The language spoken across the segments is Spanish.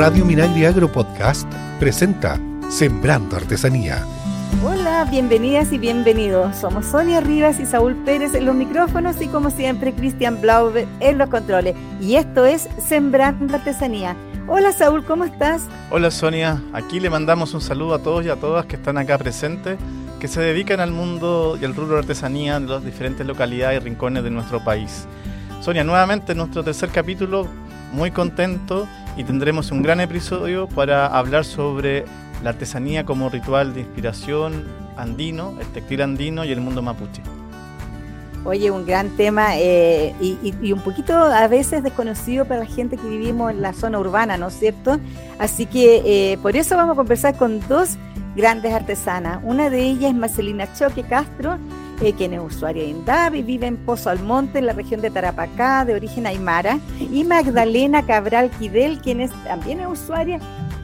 Radio Minagri Agro Podcast presenta Sembrando Artesanía. Hola, bienvenidas y bienvenidos. Somos Sonia Rivas y Saúl Pérez en los micrófonos y como siempre Cristian Blau en los controles. Y esto es Sembrando Artesanía. Hola Saúl, ¿cómo estás? Hola Sonia, aquí le mandamos un saludo a todos y a todas que están acá presentes, que se dedican al mundo y al rubro de artesanía en las diferentes localidades y rincones de nuestro país. Sonia, nuevamente en nuestro tercer capítulo, muy contento y tendremos un gran episodio para hablar sobre la artesanía como ritual de inspiración andino, el textil andino y el mundo mapuche. Oye, un gran tema eh, y, un poquito a veces desconocido para la gente que vivimos en la zona urbana, ¿no es cierto? Así que eh, por eso vamos a conversar con dos grandes artesanas. Una de ellas es Marcelina Choque Castro, eh, quien es usuaria de Indavi, vive en Pozo Almonte, en la región de Tarapacá, de origen aymara, y Magdalena Cabral Quidel, quien es, también es usuaria,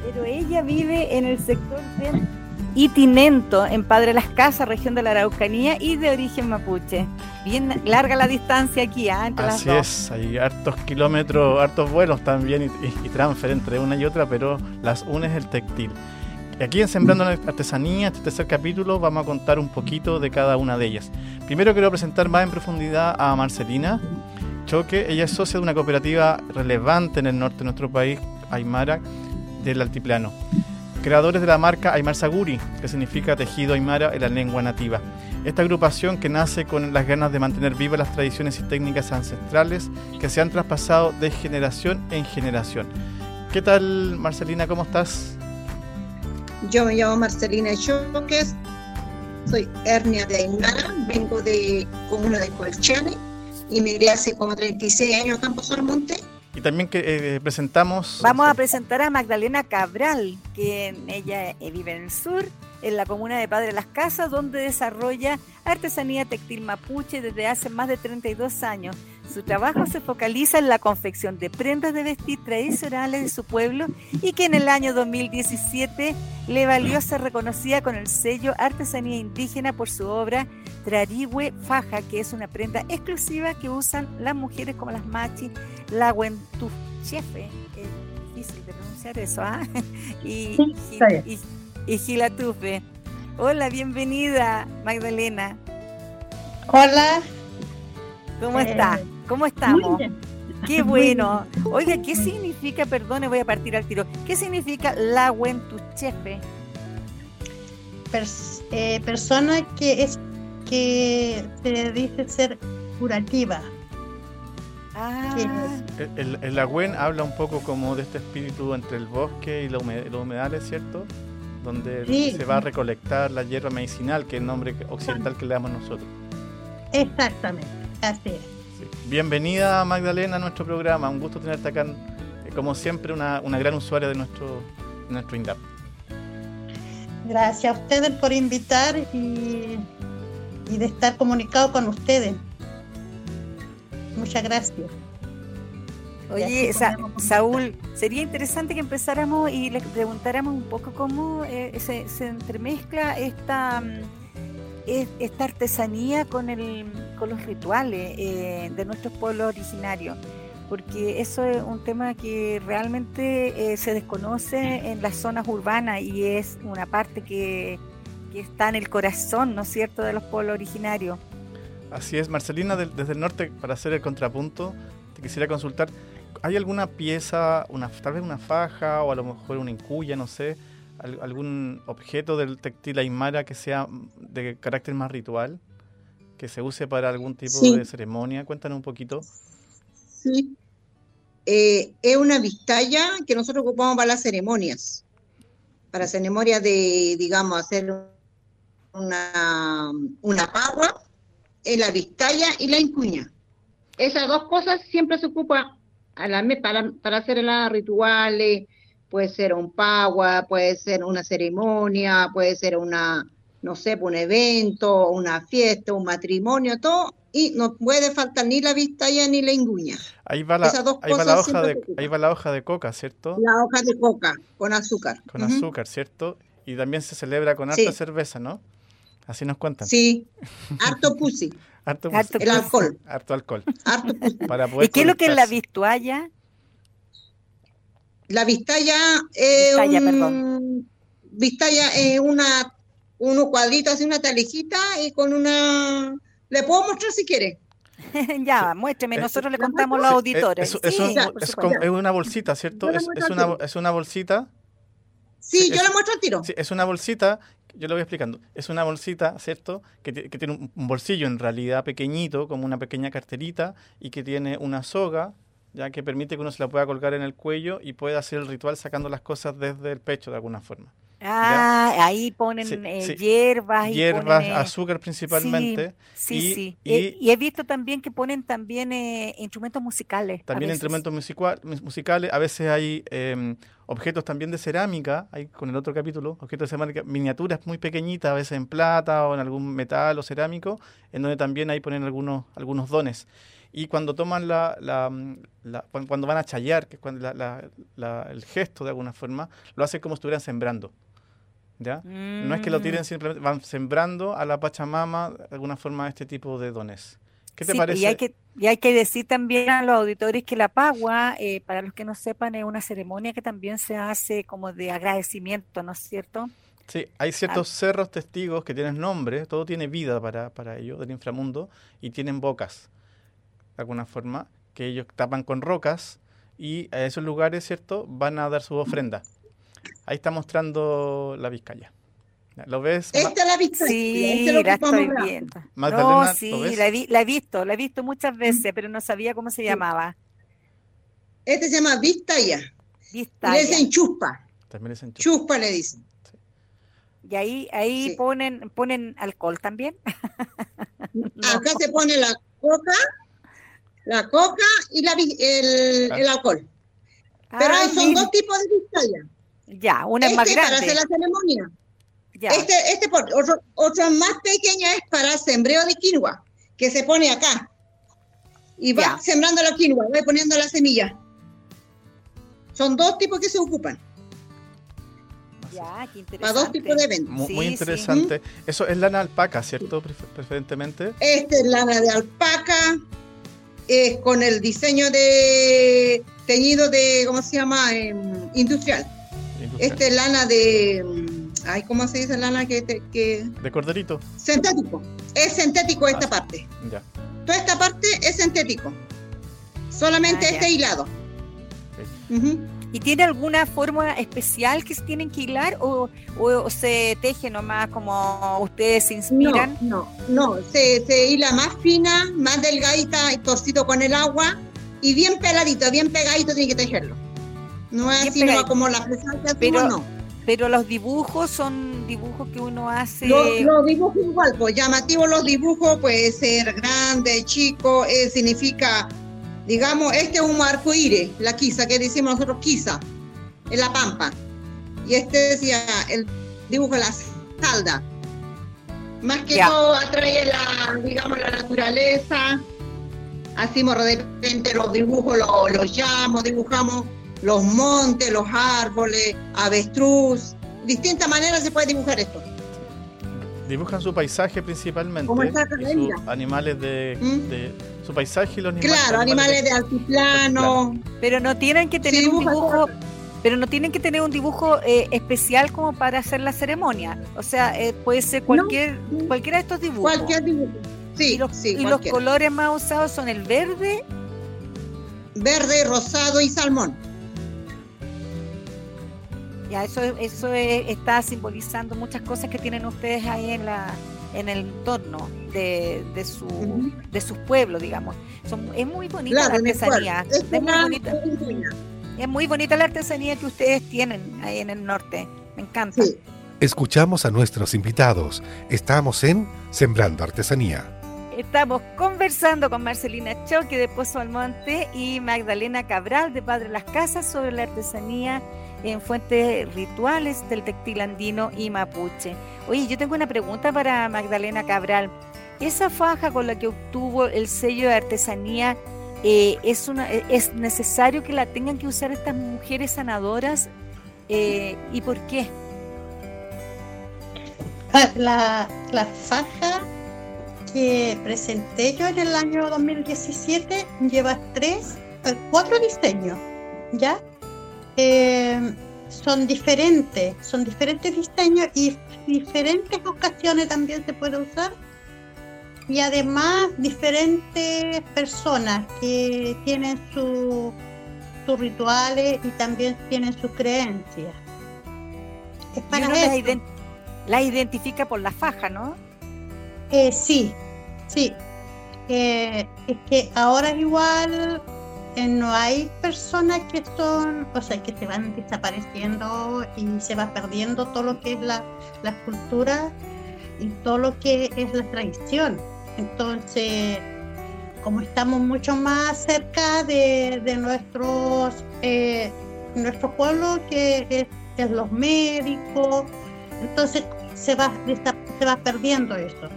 pero ella vive en el sector de Itinento, en Padre Las Casas, región de la Araucanía, y de origen mapuche. Bien larga la distancia aquí, ¿ah? entre Así es, hay hartos kilómetros, hartos vuelos también y, y transfer entre una y otra, pero las unes el textil. Aquí en Sembrando Artesanía, este tercer capítulo, vamos a contar un poquito de cada una de ellas. Primero quiero presentar más en profundidad a Marcelina Choque. Ella es socia de una cooperativa relevante en el norte de nuestro país, Aymara, del Altiplano. Creadores de la marca Aymar Saguri, que significa tejido Aymara en la lengua nativa. Esta agrupación que nace con las ganas de mantener vivas las tradiciones y técnicas ancestrales que se han traspasado de generación en generación. ¿Qué tal, Marcelina? ¿Cómo estás? Yo me llamo Marcelina Choques, soy hernia de Aymara, vengo de comuna de Colchane, emigré hace como 36 años a Campos Monte. Y también que eh, presentamos... Vamos a presentar a Magdalena Cabral, que ella eh, vive en el sur, en la comuna de Padre Las Casas, donde desarrolla artesanía textil mapuche desde hace más de 32 años. Su trabajo se focaliza en la confección de prendas de vestir tradicionales de su pueblo y que en el año 2017 le valió ser reconocida con el sello Artesanía Indígena por su obra Trarigüe Faja, que es una prenda exclusiva que usan las mujeres como las machi, la chefe, es difícil de pronunciar eso, ¿ah? y, y, y Gilatufe. Hola, bienvenida, Magdalena. Hola. ¿Cómo eh, está? ¿Cómo estamos? Qué bueno. Oiga, ¿qué significa, perdone, voy a partir al tiro, qué significa la Wentuchefe? eh, persona que es que se dice ser curativa. Ah. El, el, agüen habla un poco como de este espíritu entre el bosque y los humedales, ¿cierto? donde se va a recolectar la hierba medicinal, que es el nombre occidental que le damos nosotros. Exactamente, así es. Bienvenida Magdalena a nuestro programa, un gusto tenerte acá, eh, como siempre, una, gran usuaria de nuestro, nuestro INDAP. Gracias a ustedes por invitar y, y de estar comunicado con ustedes. Muchas gracias. Oye, Saúl, sería interesante que empezáramos y le preguntáramos un poco cómo eh, se, entremezcla esta, esta artesanía con, el, con los rituales eh, de nuestros pueblos originarios, porque eso es un tema que realmente eh, se desconoce en las zonas urbanas y es una parte que, que está en el corazón, ¿no es cierto?, de los pueblos originarios. Así es, Marcelina, desde el norte, para hacer el contrapunto, te quisiera consultar, ¿Hay alguna pieza, una, tal vez una faja o a lo mejor una incuya, no sé, algún objeto del textil aymara que sea de carácter más ritual, que se use para algún tipo de ceremonia? Cuéntanos un poquito. Sí. Eh, es una vistalla que nosotros ocupamos para las ceremonias. Para ceremonias de, digamos, hacer una, una pagua, en la vistalla y la incuña. Esas dos cosas siempre se ocupan a la, para, para hacer las rituales, puede ser un pagua, puede ser una ceremonia, puede ser una, no sé, un evento, una fiesta, un matrimonio, todo, y no puede faltar ni la vistalla ni la inguña. Ahí va la, ahí va la hoja de, ahí va la hoja de coca, ¿cierto? La hoja de coca, con azúcar. Con azúcar, ¿cierto? Y también se celebra con harta cerveza, ¿no? Así nos cuentan. Sí, harto pussy. Harto, el alcohol. Harto alcohol. Para ¿Y qué es lo que es la vistualla? La Vistalla es Vistalla, un- perdón. Vistalla es una, unos cuadritos, así una talijita y con una... Le puedo mostrar si quiere. ya, muéstreme, Es- nosotros le ¿la contamos a los auditores. Es, es Sí, un- ya, por es supuesto. como- es una bolsita, ¿cierto? La Es, una, es una bolsita. Sí, yo es- le muestro al tiro. Sí, es una bolsita, yo lo voy explicando. Es una bolsita, ¿cierto? Que, que tiene un bolsillo en realidad pequeñito, como una pequeña carterita, y que tiene una soga, ya que permite que uno se la pueda colgar en el cuello y pueda hacer el ritual sacando las cosas desde el pecho de alguna forma. Ah, ahí ponen Sí, eh, sí. hierbas y Hierbas, ponen, eh, azúcar principalmente. Sí, y- sí. y- Eh, Y, he visto también que ponen también eh, instrumentos musicales. También instrumentos musical- mus- musicales, a veces hay em, objetos también de cerámica, hay con el otro capítulo, objetos de cerámica, miniaturas muy pequeñitas, a veces en plata o en algún metal o cerámico, en donde también ahí ponen algunos, algunos dones. Y cuando toman la, la- la- cuan- cuando van a chayar, que es cuando la- el gesto de alguna forma, lo hacen como si estuvieran sembrando. ¿Ya? No es que lo tiren Mm. simplemente, van sembrando a la Pachamama de alguna forma este tipo de dones. ¿Qué te Sí, parece? Y hay, que, y hay que decir también a los auditores que la pagua, eh, para los que no sepan, es una ceremonia que también se hace como de agradecimiento, ¿no es cierto? Sí, hay ciertos cerros testigos que tienen nombre, todo tiene vida para, para ellos del inframundo y tienen bocas, de alguna forma, que ellos tapan con rocas y a esos lugares, ¿cierto?, van a dar su ofrenda. Ahí está mostrando la Vizcaya. Ya, ¿Lo ves? Esta es la Vistalla. Sí, este la estoy viendo. Magdalena, No, ¿lo sí, ves? la, vi- la he visto, la he visto muchas veces, pero no sabía cómo se llamaba. Este se llama Vistalla. Y Vistaya. le dicen chuspa. También es en Chile. Chuspa le dicen. Y ahí, ahí Sí. ponen, ponen alcohol también. No. Acá se pone la coca, la coca y la, el, Ah. el alcohol. Pero Ah, hay- son mira. dos tipos de Vistalla. Ya, una es más Este para hacer grande. la ceremonia. Ya. Este, este por, otro, otro más pequeña es para sembreo de quinoa, que se pone acá. Y va Ya. sembrando la quinoa, va poniendo la semilla. Son dos tipos que se ocupan, Ya, qué para dos tipos de eventos. Sí, Muy sí. interesante. Eso es lana alpaca, ¿cierto? Prefer- Preferentemente. Este es lana de alpaca, eh, con el diseño de teñido de, ¿cómo se llama? Em, industrial. industrial. Este es lana de, mm, ay, ¿cómo se dice lana que, te- que De corderito. sintético? Es sintético esta Ah. parte. Ya. Toda esta parte es sintético. Solamente Ah, ya. este ¿Y tiene alguna forma especial que se tienen que hilar o, o se teje nomás como ustedes se inspiran? no, no. Se, se hila más fina, más delgadita y torcido con el agua y bien peladito, bien pegadito tiene que tejerlo. No es Bien así como la que hacemos, Pero- no. Pero los dibujos son dibujos que uno hace. Los, los dibujos igual, pues llamativos los dibujos, puede ser grande, chico, eh, significa, digamos, este es un arco iris, la quisa, que decimos nosotros quisa, en la pampa. Y este decía el dibujo de la salda. Más que Ya. todo atrae la, digamos, la naturaleza. Hacemos de repente los dibujos, los, los llamos, dibujamos los montes, los árboles, avestruz. Distintas maneras se puede dibujar esto. Dibujan su paisaje principalmente. Como está acá, y sus animales de, ¿Mm? de- Su paisaje y los animales. Claro, animales de altiplano. Pero no tienen que tener Sí, un dibujo. Pero no tienen que tener un dibujo eh, especial como para hacer la ceremonia. O sea, eh, puede ser cualquier, cualquiera de estos dibujos. Cualquier dibujo. Sí, y los, sí, y los cualquiera. colores más usados son el verde. Verde, rosado y salmón. Ya, eso, eso es- está simbolizando muchas cosas que tienen ustedes ahí en la en el entorno de, de su Ujú. de sus pueblos, digamos. Son, es muy bonita Claro, la artesanía. Es muy bonita. es muy bonita la artesanía que ustedes tienen ahí en el norte. Me encanta. Sí. Escuchamos a nuestros invitados. Estamos en Sembrando Artesanía. Estamos conversando con Marcelina Choque de Pozo Almonte y Magdalena Cabral de Padre Las Casas sobre la artesanía en fuentes rituales del textil andino y mapuche. Oye, yo tengo una pregunta para Magdalena Cabral. ¿Esa faja con la que obtuvo el sello de artesanía eh, es, una, es necesario que la tengan que usar estas mujeres sanadoras? Eh, ¿Y por qué? La, la faja que presenté yo en el año 2017 lleva tres, eh, cuatro diseños, ¿ya? Eh, son diferentes, son diferentes diseños y diferentes ocasiones también se puede usar. Y además diferentes personas que tienen sus rituales y también tienen sus creencias. Es para eso. La, identifica por la faja, ¿no? Eh, sí, sí. Eh, es que ahora igual no hay personas que son, o sea, que se van desapareciendo y se va perdiendo todo lo que es la, la cultura y todo lo que es la tradición. Entonces, como estamos mucho más cerca de, de nuestros eh, nuestro pueblo, que es, es, los médicos, entonces se va, se va perdiendo eso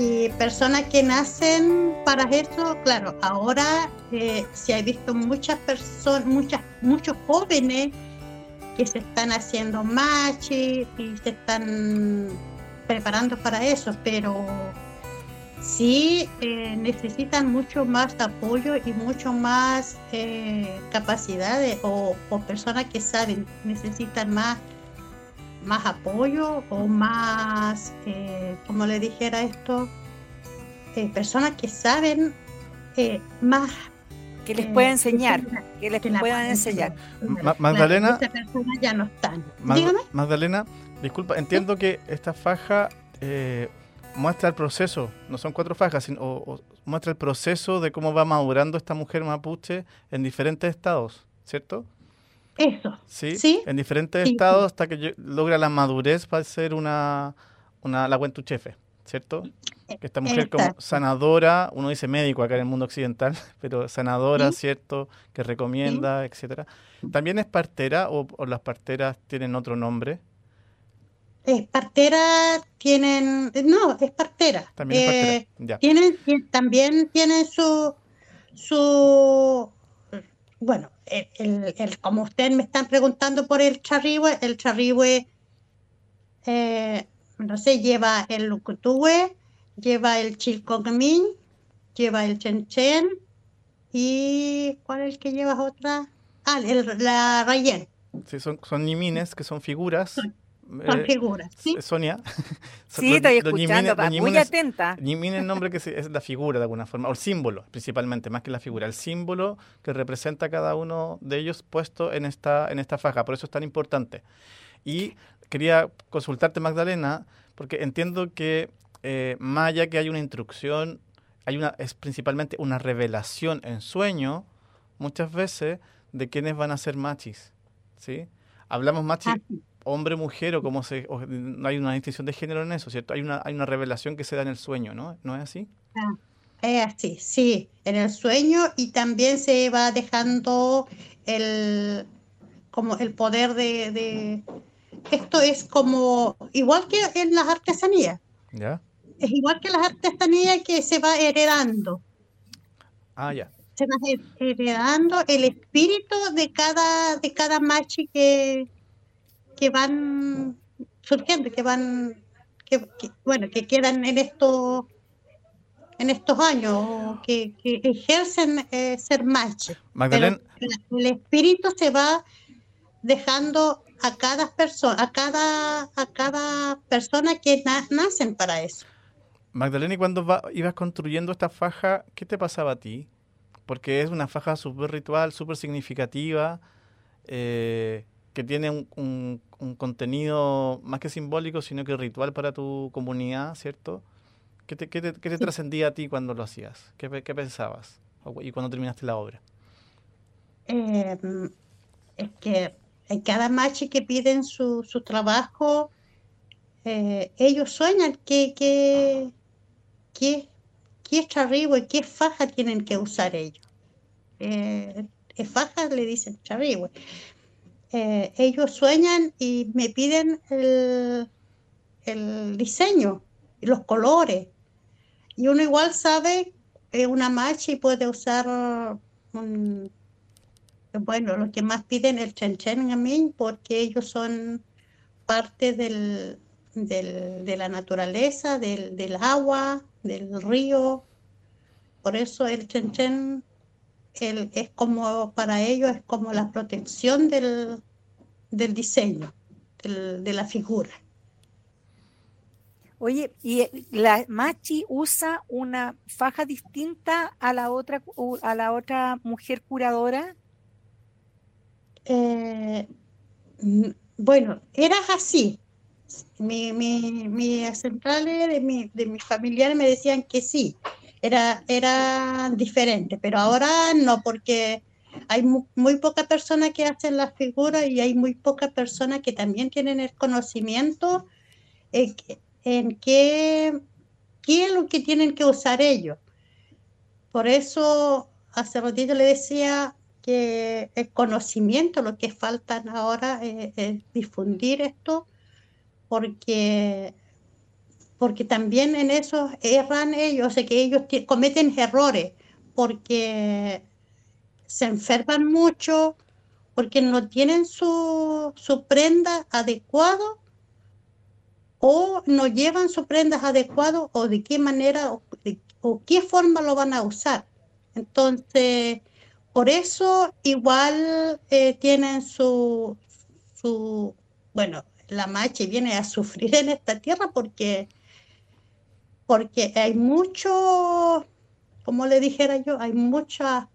y personas que nacen para eso, claro, ahora eh, se ha visto muchas personas, muchas, muchos jóvenes que se están haciendo machis y se están preparando para eso, pero sí eh, necesitan mucho más apoyo y mucho más eh, capacidades o, o personas que saben, necesitan más más apoyo o más, eh, como le dijera esto, eh, personas que saben eh, más. Que les pueda enseñar, que les puedan enseñar. Magdalena. ya no están. Magdalena, disculpa, entiendo que esta faja muestra el proceso, no son cuatro fajas, sino muestra el proceso de cómo va madurando esta mujer mapuche en diferentes estados, ¿cierto? Eso. ¿Sí? En diferentes estados hasta que logra la madurez para ser una, una la chefe, ¿cierto? Que esta mujer como sanadora, uno dice médico acá en el mundo occidental, pero sanadora, ¿cierto? Que recomienda, etcétera. ¿También es partera o, las parteras tienen otro nombre? Es partera tienen, no, es partera. También es partera. Eh, ya. Tienen, también tienen su, su, bueno, el, como ustedes me están preguntando por el charrihue, el charrihue, eh, no sé, lleva el lucutue, lleva el chilcogmin, lleva el chenchen y ¿cuál es el que lleva otra? Ah, el, la rayen. Sí, son, son nimines, que son figuras. Son eh, figuras, ¿sí? Sonia. Sí, estoy escuchando, muy atenta. Nimin es el nombre que es la figura de alguna forma, o el símbolo, principalmente, más que la figura, el símbolo que representa a cada uno de ellos puesto en esta, en esta faja, por eso es tan importante. Y quería consultarte, Magdalena, porque entiendo que eh, más allá que hay una instrucción, hay una, es principalmente una revelación en sueño, muchas veces, de quiénes van a ser machis, ¿sí? Hablamos machis ah, hombre, mujer o como se... no hay una distinción de género en eso, ¿cierto? Hay una, hay una revelación que se da en el sueño, ¿no? ¿No es así? Ah, es así, sí, en el sueño y también se va dejando el, como el poder de, Esto es como, igual que en las artesanías. ¿Ya? Es igual que las artesanías que se va heredando. Ah, ya. Se va heredando el espíritu de cada, de cada machi que, que van surgiendo, que van, que, bueno, que quedan en estos en estos años, que, ejercen eh, ser machos. el espíritu se va dejando a cada persona, a cada, a cada persona que nacen para eso. Magdalena, y cuando ibas construyendo esta faja, ¿qué te pasaba a ti? Porque es una faja súper ritual, súper significativa. Eh, que tiene un, un, contenido más que simbólico, sino que ritual para tu comunidad, ¿cierto? ¿Qué te, qué te, qué te trascendía a ti cuando lo hacías? ¿Qué, qué pensabas? ¿Y cuando terminaste la obra? Em, es que en cada machi que piden su, su trabajo, eh, ellos sueñan que, que, que, qué charrigüe, qué faja tienen que usar ellos. Eh, faja le dicen charrigüe. Eh, ellos sueñan y me piden el, diseño y los colores. Y uno igual sabe que una machi puede usar bueno, lo que más piden el chenchen a mí, porque ellos son parte del, de la naturaleza, del, agua, del río. Por eso el chenchen el, es como para ellos es como la protección del, del diseño, de la figura. Oye, ¿y la Machi usa una faja distinta a la otra, a la otra mujer curadora? Eh, bueno, era así. Mi, mi, mi centrales de, mi, de mis familiares me decían que sí, era, era diferente, pero ahora no, porque hay muy, pocas personas que hacen las figuras y hay muy pocas personas que también tienen el conocimiento en, en qué, qué es lo que tienen que usar ellos. Por eso hace ratito le decía que el conocimiento, lo que faltan ahora es, difundir esto, porque, porque también en eso erran ellos, sea que ellos cometen errores, porque se enferman mucho, porque no tienen su, su prenda adecuado o no llevan su prendas adecuado o de qué manera o, o qué forma lo van a usar. Entonces, por eso igual eh, tienen su, su, bueno, la machi viene a sufrir en esta tierra porque, porque hay mucho, como le dijera yo, hay muchas,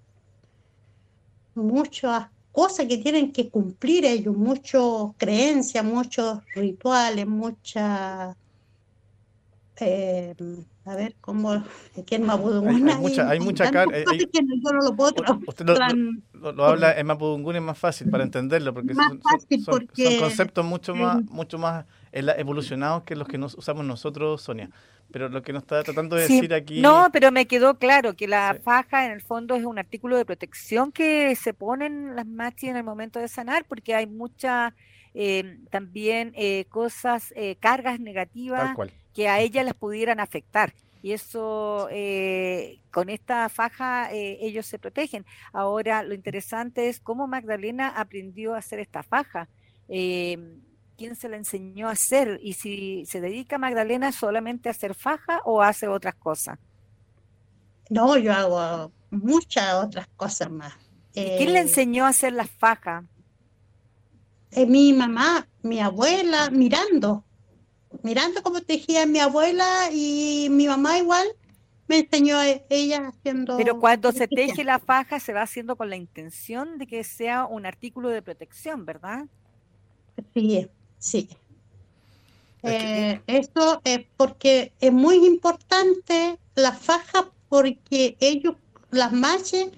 muchas cosas que tienen que cumplir ellos, muchas creencias, muchos rituales, muchas... Eh, a ver cómo aquí en Mapudungún hay, mucha, hay mucha carga. yo no lo puedo Usted lo, lo, habla en Mapudungún es más fácil para entenderlo porque, son, son, conceptos mucho más mucho más evolucionados que los que nos usamos nosotros, Sonia. Pero lo que nos está tratando de decir aquí. No, pero me quedó claro que la faja en el fondo es un artículo de protección que se ponen las machis en el momento de sanar, porque hay muchas eh, también eh, cosas, eh, cargas negativas. Tal cual que a ellas las pudieran afectar. Y eso, eh, con esta faja, eh, ellos se protegen. Ahora, lo interesante es cómo Magdalena aprendió a hacer esta faja. Eh, ¿Quién se la enseñó a hacer? Y si se dedica Magdalena solamente a hacer faja o hace otras cosas. No, yo hago muchas otras cosas más. ¿Quién le enseñó a hacer la faja? mi mamá, mi abuela, mirando mirando cómo tejía mi abuela y mi mamá igual me enseñó ella haciendo. Pero cuando se teje la faja se va haciendo con la intención de que sea un artículo de protección, ¿verdad? Sí, sí. Eh, esto es porque es muy importante la faja porque ellos, las maches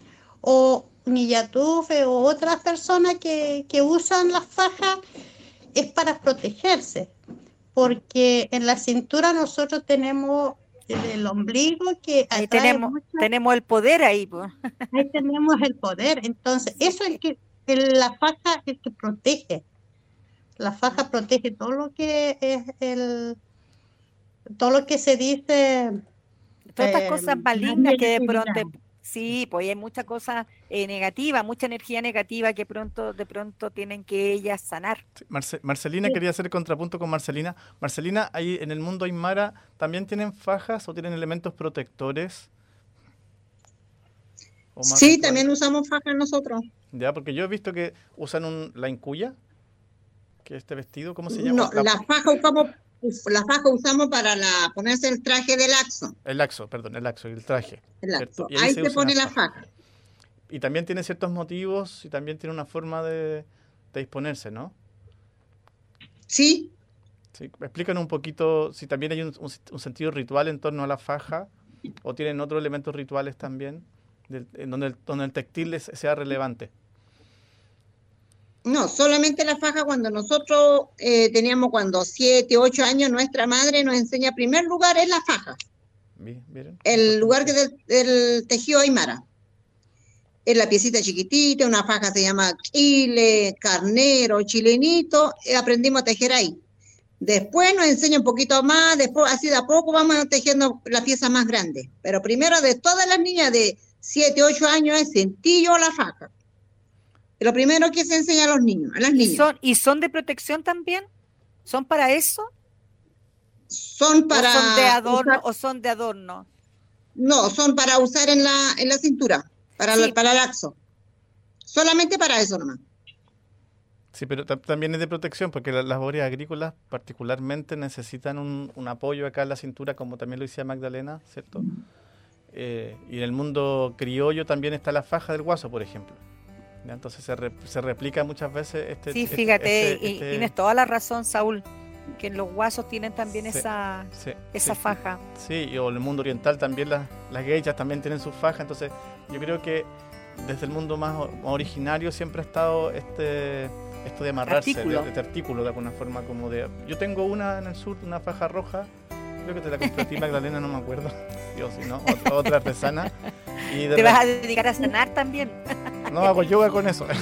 o Niyatufe o otras personas que, que usan las fajas es para protegerse porque en la cintura nosotros tenemos el ombligo que ahí tenemos tenemos el poder ahí ahí tenemos el poder. Entonces eso es que la faja es que protege. La faja protege todo lo que es el todo lo que se dice todas estas cosas eh, malignas que de pronto Sí, pues hay mucha cosa eh, negativa, mucha energía negativa que pronto, de pronto tienen que ellas sanar. Marcelina quería hacer contrapunto con Marcelina. Marcelina, ahí en el mundo Aymara también tienen fajas o tienen elementos protectores. Sí, también usamos fajas nosotros. Ya, porque yo he visto que usan un, la incuya, que este vestido, ¿cómo se llama? No, la, la faja usamos la faja usamos para la, ponerse el traje del laxo. El laxo, perdón, el laxo, el traje. ahí, se, pone la faja. Y también tiene ciertos motivos y también tiene una forma de, disponerse, ¿no? Sí. sí. Explícanos un poquito si también hay un, sentido ritual en torno a la faja o tienen otros elementos rituales también, en donde el, donde el textil sea relevante. No, solamente la faja cuando nosotros eh, teníamos cuando siete, ocho años, nuestra madre nos enseña primer lugar es la faja. El lugar que del, tejido aymara. Es la piecita chiquitita, una faja se llama chile, carnero, chilenito, eh, aprendimos a tejer ahí. Después nos enseña un poquito más, después así de a poco vamos tejiendo la pieza más grande. Pero primero de todas las niñas de siete, ocho años es yo la faja. Lo primero que se enseña a los niños, a las niñas. ¿Y son, ¿y son de protección también? ¿Son para eso? Son para. ¿O son de adorno? ¿O son de adorno? No, son para usar en la, en la cintura. Para, Sí. para laxo. Solamente para eso nomás. Sí, pero ta- también es de protección, porque la- las boreas agrícolas particularmente necesitan un, un apoyo acá en la cintura, como también lo decía Magdalena, ¿cierto? Eh, y en el mundo criollo también está la faja del guaso, por ejemplo. ¿Ya? Entonces se, re- se replica muchas veces este... Sí, este- fíjate, este- y este- tienes toda la razón, Saúl, que los guasos tienen también Sí, esa, sí, esa sí. faja. Sí, y o en el mundo oriental también las, las geishas también tienen su faja, entonces yo creo que desde el mundo más, originario siempre ha estado este esto de amarrarse, Artículo. de este artículo de alguna forma como de... Yo tengo una en el sur, una faja roja, creo que te la compré a ti Magdalena, no me acuerdo, si no, otra, otra artesana. Y de Te vas re- a dedicar a sanar también. No, hago yoga con eso.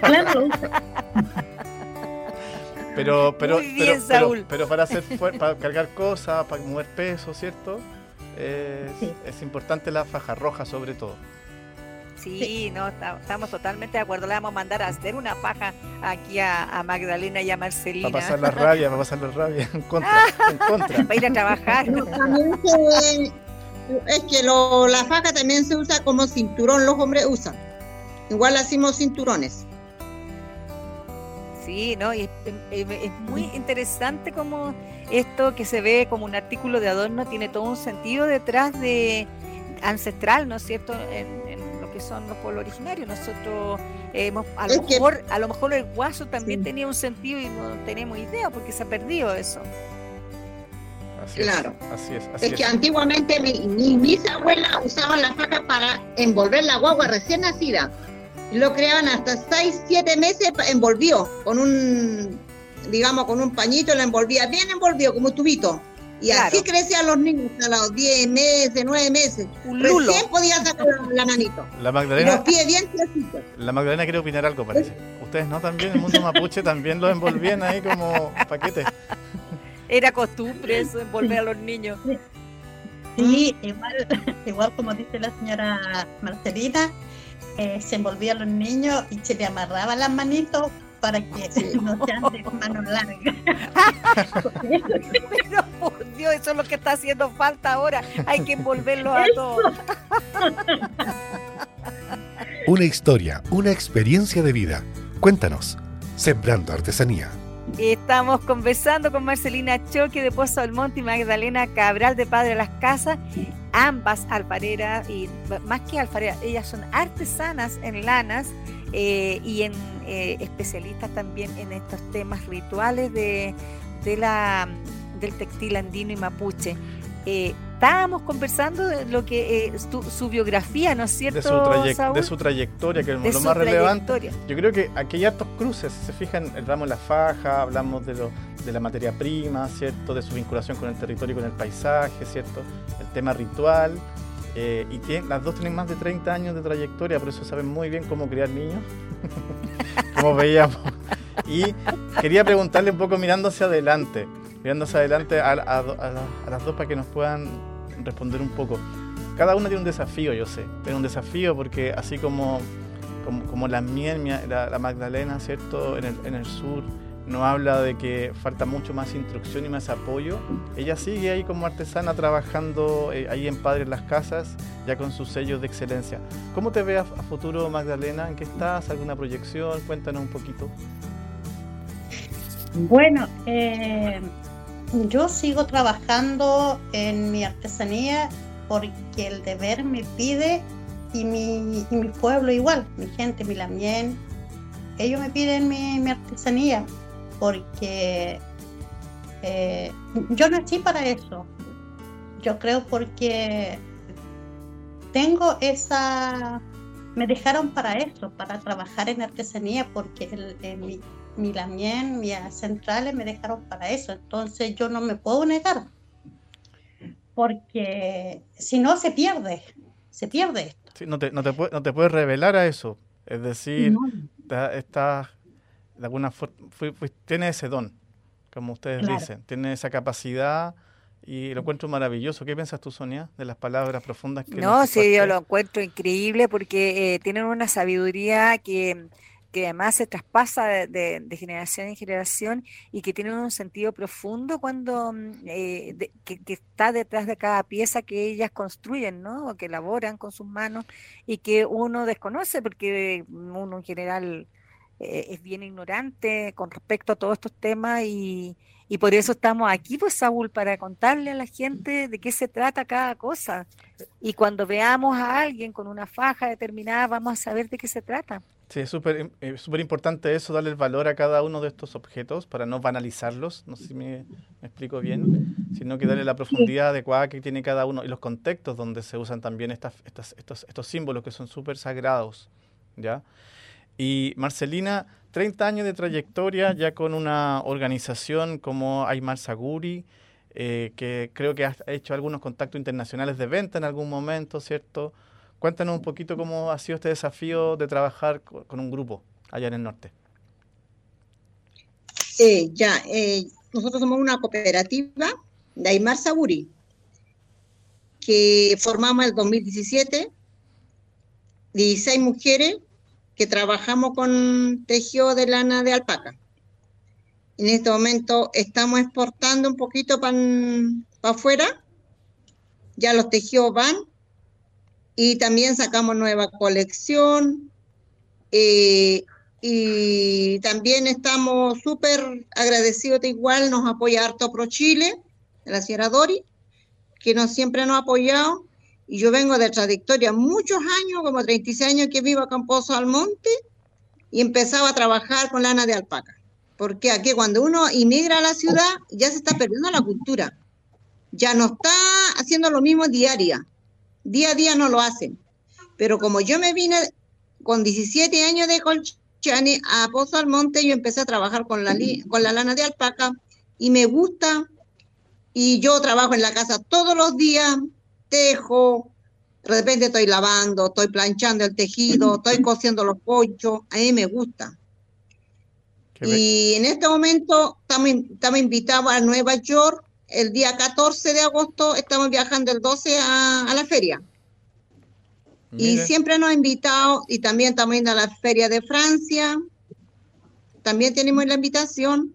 Claro, Pero, pero, Muy bien, pero, pero- Saúl. pero para hacer para cargar cosas, para mover peso, ¿cierto? Es, Sí. es importante la faja roja sobre todo. Sí, no, ta- estamos totalmente de acuerdo. Le vamos a mandar a hacer una faja aquí a, a Magdalena y a Marcelina Para pasar la rabia, para pasar la rabia en contra, en contra. ir a trabajar. No, también se- es que lo- la faja también se usa como cinturón, los hombres usan. Igual hacemos cinturones. Sí, ¿no? Y es, es- es muy interesante como esto que se ve como un artículo de adorno tiene todo un sentido detrás de ancestral, ¿no es cierto? En, en lo que son los pueblos originarios. Nosotros hemos, a lo Es que- mejor, a lo mejor el guaso también Sí. tenía un sentido y no tenemos idea porque se ha perdido eso. Así Claro. es, así es, así Es que es. antiguamente mi, mi- mis abuelas usaban la faja para envolver la guagua recién nacida. Y Lo creaban hasta 6, 7 meses envolvió con un, digamos, con un pañito, la envolvía bien envolvido, como tubito. Y Claro. así crecían los niños hasta los 10 meses, 9 meses. Un lulo. Recién podía sacar la, la manito. La Y los Magdalena, pies bien la Magdalena quiere opinar algo, parece. Ustedes no también, el mundo mapuche también lo envolvían ahí como paquetes. Era costumbre eso, envolver a los niños. Sí, igual, igual como dice la señora Marcelina, eh, se envolvían los niños y se le amarraban las manitos para que no sean de manos largas. Pero por Dios, eso es lo que está haciendo falta ahora. Hay que envolverlos a todos. Una historia, una experiencia de vida. Cuéntanos. Sembrando Artesanía. Estamos conversando con Marcelina Choque de Pozo del Monte y Magdalena Cabral de Padre de las Casas, ambas alfareras y más que alfareras, ellas son artesanas en lanas eh, y en eh, especialistas también en estos temas rituales de, de la, del textil andino y mapuche. Eh, estábamos conversando de lo que eh, su, su biografía, ¿no es cierto? De su, Saúl? de su trayectoria, que es De lo más relevante. Yo creo que aquí hay hartos cruces, si se fijan, hablamos de la faja, hablamos de, lo, de la materia prima, ¿cierto? De su vinculación con el territorio y con el paisaje, ¿cierto? El tema ritual. eh, y tienen- las dos tienen más de 30 años de trayectoria, por eso saben muy bien cómo criar niños, como veíamos. Y quería preguntarle un poco mirando hacia adelante, mirando hacia adelante a, a- a las dos para que nos puedan responder un poco. Cada una tiene un desafío, yo sé. Tiene un desafío porque así como como, como la miel, mi- la, la Magdalena, ¿cierto? En el, en el sur nos habla de que falta mucho más instrucción y más apoyo. Ella sigue ahí como artesana trabajando eh, ahí en Padres Las Casas, ya con sus sellos de excelencia. ¿Cómo te ves a, a futuro, Magdalena? ¿En qué estás? ¿Alguna proyección? Cuéntanos un poquito. Bueno, eh, yo sigo trabajando en mi artesanía porque el deber me pide y mi, pueblo igual, mi gente, mi lamien, ellos me piden mi, mi artesanía porque eh, yo nací para eso. Yo creo porque tengo esa, me dejaron para eso, para trabajar en artesanía porque el, eh, mi, mi lamien, mis centrales me dejaron para eso. Entonces yo no me puedo negar. Porque si no se pierde, se pierde esto. Sí, no, te, no, te no te puedes revelar a eso. Es decir, No, estás de alguna forma, tienes ese don, como ustedes Claro. dicen, tienes esa capacidad y lo encuentro maravilloso. ¿Qué piensas tú, Sonia, de las palabras profundas que No, sí, yo lo encuentro increíble porque eh, tienen una sabiduría que que además se traspasa de, generación en generación y que tiene un sentido profundo cuando mm, eh, que, está detrás de cada pieza que ellas construyen, ¿no? O que elaboran con sus manos y que uno desconoce porque uno en general eh, es bien ignorante con respecto a todos estos temas y, y por eso estamos aquí, pues Saúl, para contarle a la gente de qué se trata cada cosa. Y cuando veamos a alguien con una faja determinada, vamos a saber de qué se trata. Sí, es súper eh, súper importante eso, darle el valor a cada uno de estos objetos para no banalizarlos, no sé si me, explico bien, sino que darle la profundidad adecuada que tiene cada uno y los contextos donde se usan también estas, estas, estos, estos símbolos que son súper sagrados. ¿ya? Y Marcelina, 30 años de trayectoria ya con una organización como Aymar Saguri, eh, que creo que ha hecho algunos contactos internacionales de venta en algún momento, ¿cierto? Cuéntanos un poquito cómo ha sido este desafío de trabajar con un grupo allá en el norte. Eh, ya, eh, nosotros somos una cooperativa de Aymar Saguri, que formamos en el 2017, 16 mujeres que trabajamos con tejido de lana de alpaca. En este momento estamos exportando un poquito para afuera, ya los tejidos van y también sacamos nueva colección eh, y también estamos súper agradecidos de igual, nos apoya harto Pro Chile, la señora Dori, que nos siempre nos ha apoyado y yo vengo de trayectoria muchos años, como 36 años que vivo acá en Pozo Almonte, y empezaba a trabajar con lana de alpaca. Porque aquí cuando uno inmigra a la ciudad ya se está perdiendo la cultura. Ya no está haciendo lo mismo diaria. Día a día no lo hacen. Pero como yo me vine con 17 años de Colchane a Pozo Almonte, yo empecé a trabajar con la, con la lana de alpaca y me gusta. Y yo trabajo en la casa todos los días, tejo, de repente estoy lavando, estoy planchando el tejido, estoy cosiendo los pollos, a mí me gusta. y en este momento estamos, estamos invitados a Nueva York, el día 14 de agosto estamos viajando el 12 a, la feria. Y siempre nos han invitado, y también estamos yendo a la feria de Francia, también tenemos la invitación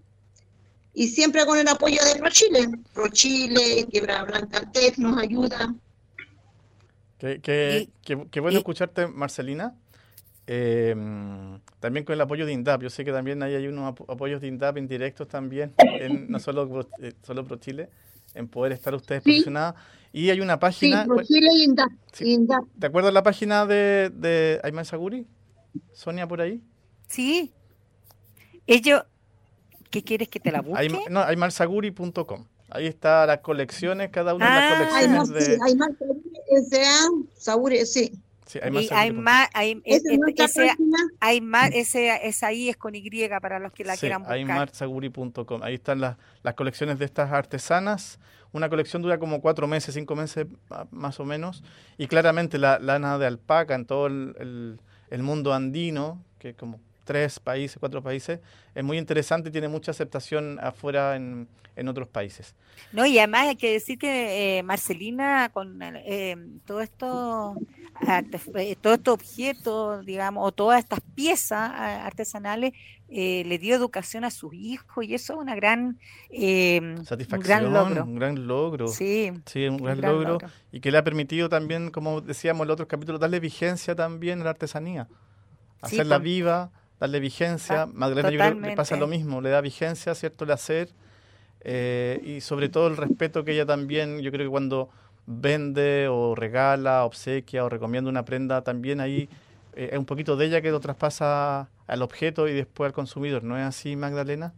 y siempre con el apoyo de ProChile. ProChile, Quiebra Blanca Tech nos ayuda. Qué, bueno escucharte, Marcelina. Em, también con el apoyo de INDAP. Yo sé que también hay, unos apoyos de INDAP indirectos también, no solo, eh, solo Pro Chile, en poder estar ustedes posicionados. Y hay una página. Sí, Chile y INDAP. ¿Te acuerdas la página de, de Ayman Saguri? Sonia, por ahí. Sí. Ellos. ¿Qué quieres que te la busque? no, aymarsaguri.com. Ahí está las colecciones, cada una de las ah, colecciones de... Sí, hay más S.A. Saburi, sí. Sí, hay más, y hay más, hay, ese, hay más, ese, esa ahí es con Y para los que la quieran buscar. Aymarsaguri.com. Ahí están las, las colecciones de estas artesanas. Una colección dura como cuatro meses, cinco meses más o menos. Y claramente la lana de alpaca en todo el, el, el mundo andino, que como tres países, cuatro países, es muy interesante y tiene mucha aceptación afuera en, en otros países. No, y además hay que decir que eh, Marcelina, con eh, todo esto, eh, todo estos objetos, digamos, o todas estas piezas artesanales, le dio educación a sus hijos y eso es una gran satisfacción, un gran logro. Un gran logro. Sí, sí un, gran, logro, y que le ha permitido también, como decíamos en los otros capítulos, darle vigencia también a la artesanía, hacerla viva darle vigencia. Ah, Magdalena le pasa lo mismo, le da vigencia, ¿cierto? El hacer eh, y sobre todo el respeto que ella también, yo creo que cuando vende o regala, obsequia o recomienda una prenda, también ahí eh, es un poquito de ella que lo traspasa al objeto y después al consumidor. ¿No es así, Magdalena?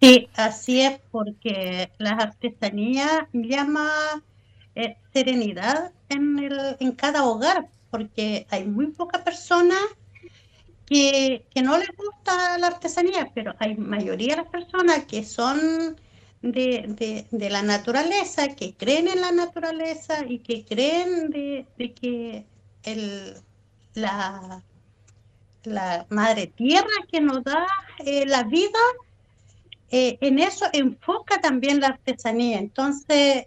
Sí, así es, porque las artesanías llama eh, serenidad en, el, en cada hogar, porque hay muy pocas personas que, no les gusta la artesanía, pero hay mayoría de las personas que son de, la naturaleza, que creen en la naturaleza y que creen de, que el, la, la madre tierra que nos da eh, la vida, eh, en eso enfoca también la artesanía. Entonces,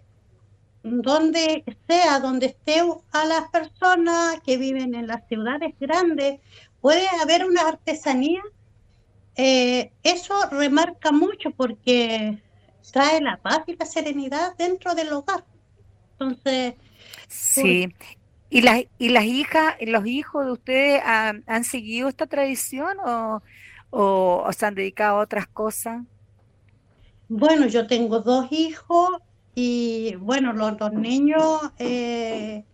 donde sea, donde esté a las personas que viven en las ciudades grandes puede haber una artesanía, eh, eso remarca mucho porque trae la paz y la serenidad dentro del hogar. Entonces, sí. ¿Y las, y las hijas, los hijos de ustedes han, han seguido esta tradición o, o, se han dedicado a otras cosas? Bueno, yo tengo dos hijos y bueno, los dos niños, eh,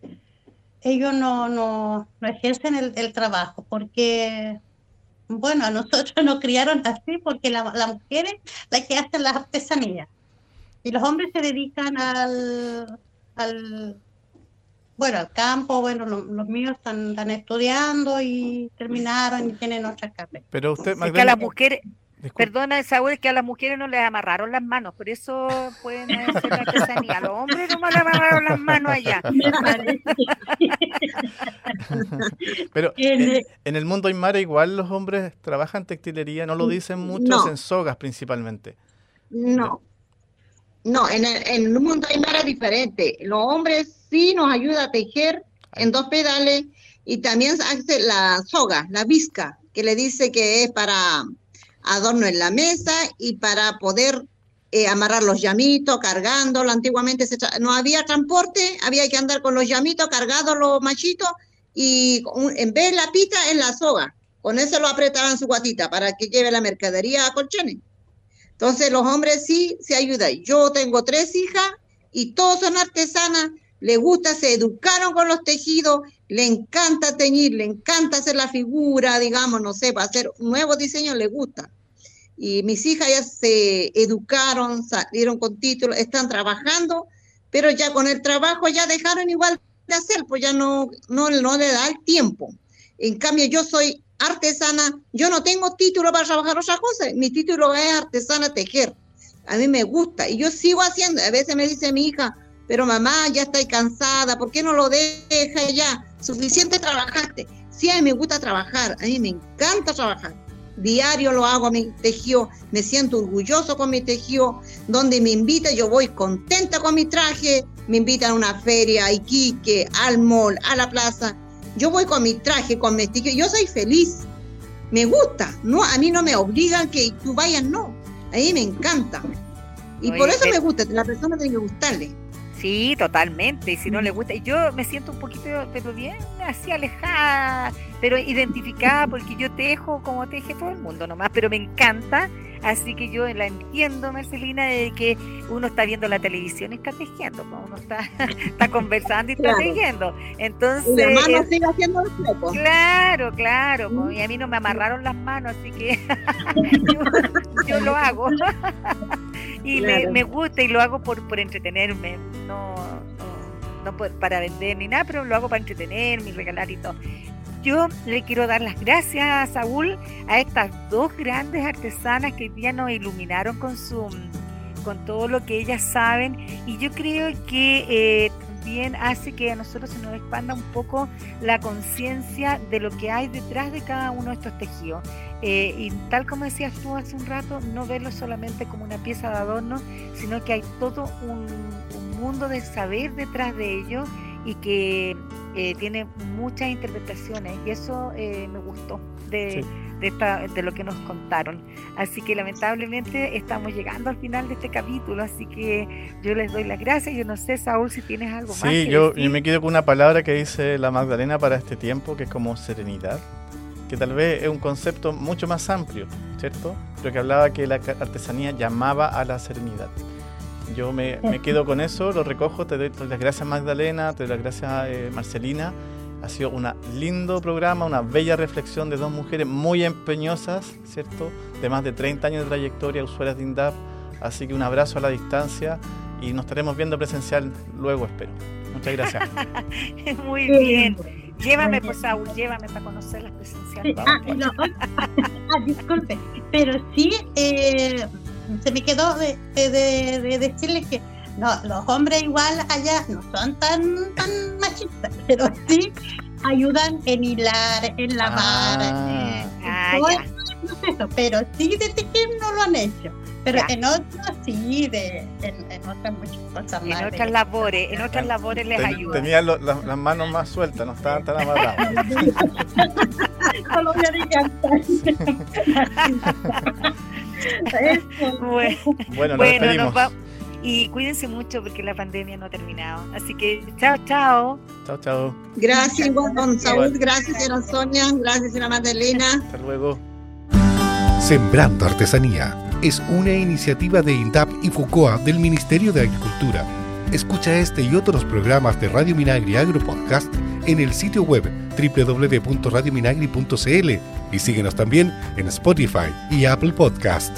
ellos no, no, no ejercen el, el, trabajo porque, bueno, a nosotros nos criaron así porque la, la mujer es la que hace las artesanías y los hombres se dedican al, al bueno, al campo, bueno, los míos están, están, estudiando y terminaron y tienen otras carreras. Pero usted, Magdalena, es que a las perdona, Saúl, es que a las mujeres no les amarraron las manos, por eso pueden hacer la artesanía. A los hombres no les amarraron las manos allá. Pero en, en, el mundo Aymara igual los hombres trabajan textilería, no lo dicen muchos en sogas principalmente. No, no, en el, en el mundo aymara es diferente. Los hombres sí nos ayuda a tejer en dos pedales y también hace la soga, la visca, que le dice que es para adorno en la mesa y para poder eh, amarrar los llamitos, cargándolo. Antiguamente no había transporte, había que andar con los llamitos, cargados los machitos y en vez de la pita es la soga. Con eso lo apretaban su guatita para que lleve la mercadería a colchones. Entonces los hombres sí se ayudan. Yo tengo tres hijas y todos son artesanas, les gusta, se educaron con los tejidos, le encanta teñir, le encanta hacer la figura, digamos, no sé, para hacer nuevos diseños les gusta. Y mis hijas ya se educaron, salieron con títulos, están trabajando, pero ya con el trabajo ya dejaron igual de hacer, pues ya no, no, no le da el tiempo. En cambio, yo soy artesana, yo no tengo título para trabajar otras cosas, mi título es artesana tejer. A mí me gusta y yo sigo haciendo. A veces me dice mi hija, pero mamá, ya estoy cansada, ¿por qué no lo deja ya? Suficiente trabajaste. Sí, a mí me gusta trabajar, a mí me encanta trabajar. Diario lo hago a mi tejido, me siento orgulloso con mi tejido. Donde me invita, yo voy contenta con mi traje. Me invitan a una feria, a Iquique, al mall, a la plaza yo voy con mi traje, con mi sticker, yo soy feliz. Me gusta, no, a mí no me obligan que tú vayas, no. A mí me encanta. Y por eso me gusta, la persona tiene que gustarle. Sí, totalmente. Y si no le gusta, yo me siento un poquito, pero bien así alejada, pero identificada porque yo tejo como teje todo el mundo nomás, pero me encanta Así que yo la entiendo, Marcelina, de que uno está viendo la televisión y está tejiendo, uno está, está conversando y está tejiendo. Entonces. la sigue haciendo Claro, claro. Y a mí no me amarraron las manos, así que yo, lo hago. y me, gusta y lo hago por, por entretenerme. No, no, no para vender ni nada, pero lo hago para entretenerme y regalar y todo. Yo le quiero dar las gracias a Saúl, a estas dos grandes artesanas que ya nos iluminaron con su con todo lo que ellas saben. Y yo creo que eh, también hace que a nosotros se nos expanda un poco la conciencia de lo que hay detrás de cada uno de estos tejidos. Eh, y tal como decías tú hace un rato, no verlo solamente como una pieza de adorno, sino que hay todo un, un mundo de saber detrás de ello y que eh, tiene muchas interpretaciones y eso eh, me gustó de, de, lo que nos contaron. Así que lamentablemente estamos llegando al final de este capítulo, así que yo les doy las gracias. Yo no sé, Saúl, si tienes algo más. Sí, yo, yo me quedo con una palabra que dice la Magdalena para este tiempo, que es como serenidad que tal vez es un concepto mucho más amplio, ¿cierto? Pero que hablaba que la artesanía llamaba a la serenidad. Yo me, quedo con eso, lo recojo, te doy las gracias Magdalena, te doy las gracias eh, Marcelina. Ha sido un lindo programa, una bella reflexión de dos mujeres muy empeñosas, ¿cierto? De más de 30 años de trayectoria, usuarias de INDAP. Así que un abrazo a la distancia y nos estaremos viendo presencial luego, espero. Muchas gracias. muy bien. Llévame, por Saúl, llévame para conocerlas presencial. Ah, ah, disculpe, pero sí, eh, se me quedó de, de, decirles que no, los hombres igual allá no son tan, tan machistas, pero sí ayudan en hilar, en lavar, ah. ah, pero sí de tejer no lo han hecho. Pero en otros sí, de, en, otras muchas cosas En otras labores, en otras labores les ayuda. Tenían las manos más sueltas, no estaban tan amarradas. lo voy a decantar. Bueno, Bueno, nos bueno, despedimos. nos va- y cuídense mucho porque la pandemia no ha terminado. Así que chao, chao. Chao, chao. Gracias, don Saúl, gracias, señora Sonia, gracias, señora Magdalena. Hasta luego. Sembrando Artesanía es una iniciativa de INDAP y FUCOA del Ministerio de Agricultura. Escucha este y otros programas de Radio Minagri Agro Podcast en el sitio web www.radiominagri.cl y síguenos también en Spotify y Apple Podcast.